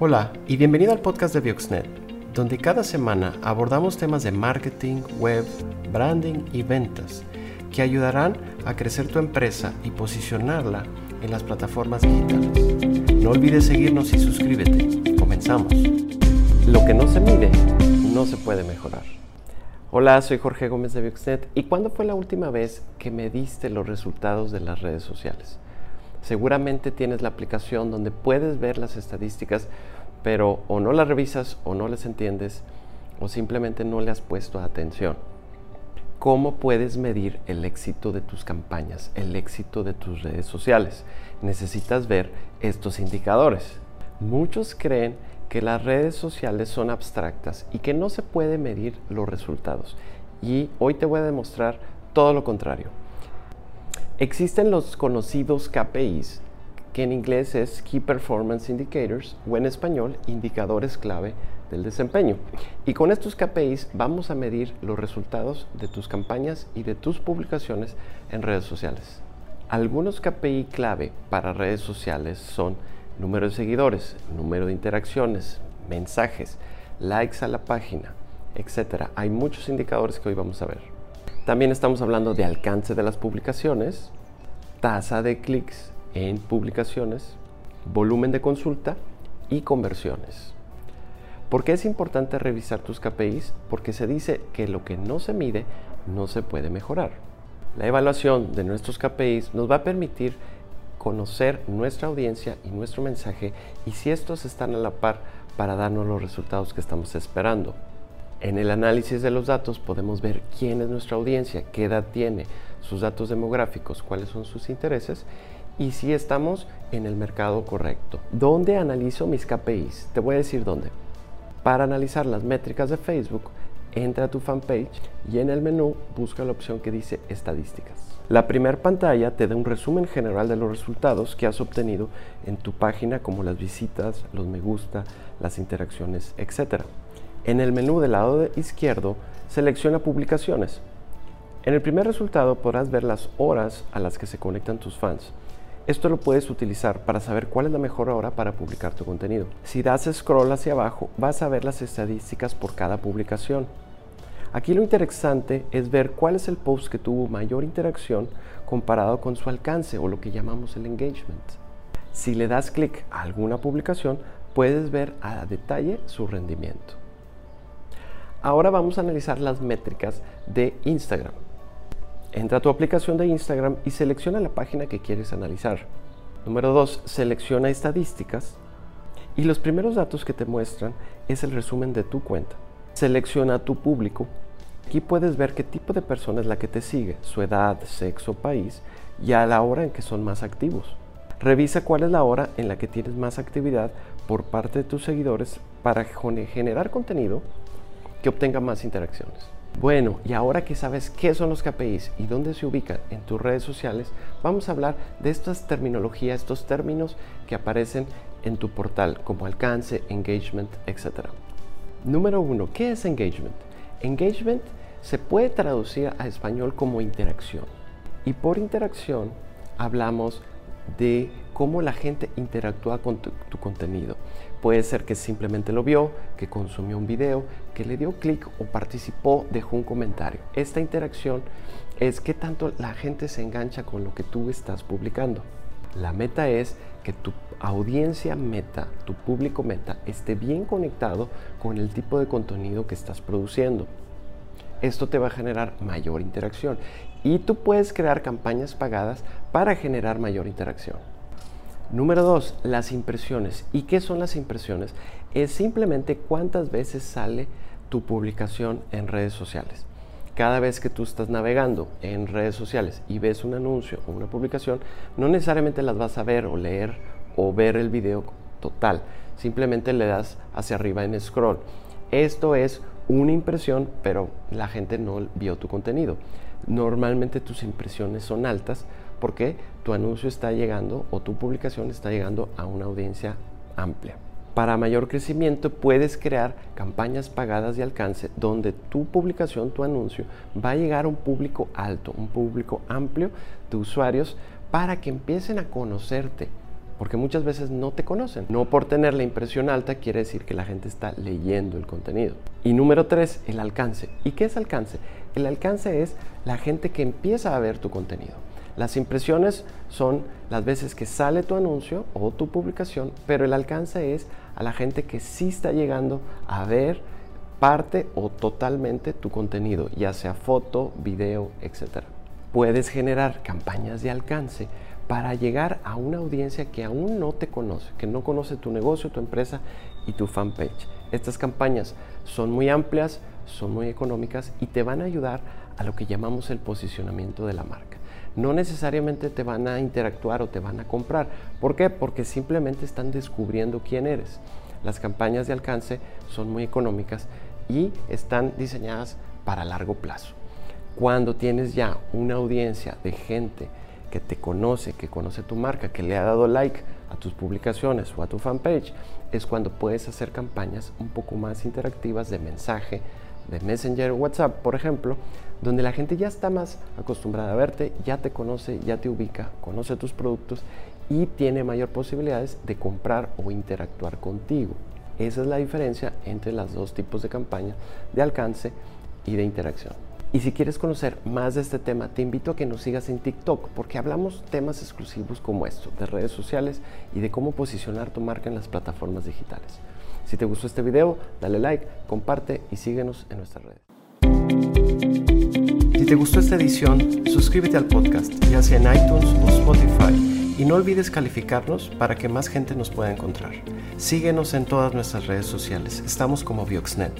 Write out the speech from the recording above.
Hola y bienvenido al podcast de Bioxnet, donde cada semana abordamos temas de marketing, web, branding y ventas que ayudarán a crecer tu empresa y posicionarla en las plataformas digitales. No olvides seguirnos y suscríbete. Comenzamos. Lo que no se mide no se puede mejorar. Hola, soy Jorge Gómez de Bioxnet. ¿Y cuándo fue la última vez que mediste los resultados de las redes sociales? Seguramente tienes la aplicación donde puedes ver las estadísticas, pero o no las revisas o no las entiendes o simplemente no le has puesto atención. ¿Cómo puedes medir el éxito de tus campañas, el éxito de tus redes sociales? Necesitas ver estos indicadores. Muchos creen que las redes sociales son abstractas y que no se puede medir los resultados. Y hoy te voy a demostrar todo lo contrario. Existen los conocidos KPIs, que en inglés es Key Performance Indicators o en español indicadores clave del desempeño. Y con estos KPIs vamos a medir los resultados de tus campañas y de tus publicaciones en redes sociales. Algunos KPI clave para redes sociales son número de seguidores, número de interacciones, mensajes, likes a la página, etc. Hay muchos indicadores que hoy vamos a ver. También estamos hablando de alcance de las publicaciones, tasa de clics en publicaciones, volumen de consulta y conversiones. ¿Por qué es importante revisar tus KPIs? Porque se dice que lo que no se mide no se puede mejorar. La evaluación de nuestros KPIs nos va a permitir conocer nuestra audiencia y nuestro mensaje y si estos están a la par para darnos los resultados que estamos esperando. En el análisis de los datos podemos ver quién es nuestra audiencia, qué edad tiene, sus datos demográficos, cuáles son sus intereses y si estamos en el mercado correcto. ¿Dónde analizo mis KPIs? Te voy a decir dónde. Para analizar las métricas de Facebook, entra a tu fanpage y en el menú busca la opción que dice estadísticas. La primera pantalla te da un resumen general de los resultados que has obtenido en tu página como las visitas, los me gusta, las interacciones, etc. En el menú del lado izquierdo, selecciona publicaciones. En el primer resultado podrás ver las horas a las que se conectan tus fans. Esto lo puedes utilizar para saber cuál es la mejor hora para publicar tu contenido. Si das scroll hacia abajo, vas a ver las estadísticas por cada publicación. Aquí lo interesante es ver cuál es el post que tuvo mayor interacción comparado con su alcance o lo que llamamos el engagement. Si le das clic a alguna publicación, puedes ver a detalle su rendimiento. Ahora vamos a analizar las métricas de Instagram. Entra a tu aplicación de Instagram y selecciona la página que quieres analizar. Número 2. Selecciona estadísticas y los primeros datos que te muestran es el resumen de tu cuenta. Selecciona tu público. Aquí puedes ver qué tipo de persona es la que te sigue, su edad, sexo, país y a la hora en que son más activos. Revisa cuál es la hora en la que tienes más actividad por parte de tus seguidores para generar contenido que obtenga más interacciones. Bueno, y ahora que sabes qué son los KPIs y dónde se ubican en tus redes sociales, vamos a hablar de estas terminologías, estos términos que aparecen en tu portal como alcance, engagement, etc. Número uno, ¿qué es engagement? Engagement se puede traducir a español como interacción. Y por interacción hablamos de cómo la gente interactúa con tu, contenido. Puede ser que simplemente lo vio, que consumió un video, que le dio clic o participó, dejó un comentario. Esta interacción es que tanto la gente se engancha con lo que tú estás publicando. La meta es que tu audiencia meta, tu público meta, esté bien conectado con el tipo de contenido que estás produciendo. Esto te va a generar mayor interacción y tú puedes crear campañas pagadas para generar mayor interacción. Número dos, las impresiones. ¿Y qué son las impresiones? Es simplemente cuántas veces sale tu publicación en redes sociales. Cada vez que tú estás navegando en redes sociales y ves un anuncio o una publicación, no necesariamente las vas a ver o leer o ver el video total. Simplemente le das hacia arriba en scroll. Esto es una impresión, pero la gente no vio tu contenido. Normalmente tus impresiones son altas porque tu anuncio está llegando o tu publicación está llegando a una audiencia amplia. Para mayor crecimiento puedes crear campañas pagadas de alcance donde tu publicación, tu anuncio, va a llegar a un público alto, un público amplio de usuarios para que empiecen a conocerte porque muchas veces no te conocen. No por tener la impresión alta quiere decir que la gente está leyendo el contenido. Y número tres, el alcance. ¿Y qué es alcance? El alcance es la gente que empieza a ver tu contenido. Las impresiones son las veces que sale tu anuncio o tu publicación, pero el alcance es a la gente que sí está llegando a ver parte o totalmente tu contenido, ya sea foto, video, etc. Puedes generar campañas de alcance para llegar a una audiencia que aún no te conoce, que no conoce tu negocio, tu empresa y tu fanpage. Estas campañas son muy amplias, son muy económicas y te van a ayudar a lo que llamamos el posicionamiento de la marca. No necesariamente te van a interactuar o te van a comprar. ¿Por qué? Porque simplemente están descubriendo quién eres. Las campañas de alcance son muy económicas y están diseñadas para largo plazo. Cuando tienes ya una audiencia de gente que te conoce, que conoce tu marca, que le ha dado like a tus publicaciones o a tu fanpage, es cuando puedes hacer campañas un poco más interactivas de mensaje, de Messenger WhatsApp, por ejemplo, donde la gente ya está más acostumbrada a verte, ya te conoce, ya te ubica, conoce tus productos y tiene mayor posibilidades de comprar o interactuar contigo. Esa es la diferencia entre los dos tipos de campaña de alcance y de interacción. Y si quieres conocer más de este tema, te invito a que nos sigas en TikTok porque hablamos temas exclusivos como esto, de redes sociales y de cómo posicionar tu marca en las plataformas digitales. Si te gustó este video, dale like, comparte y síguenos en nuestras redes. Si te gustó esta edición, suscríbete al podcast, ya sea en iTunes o Spotify, y no olvides calificarnos para que más gente nos pueda encontrar. Síguenos en todas nuestras redes sociales, estamos como Bioxnet.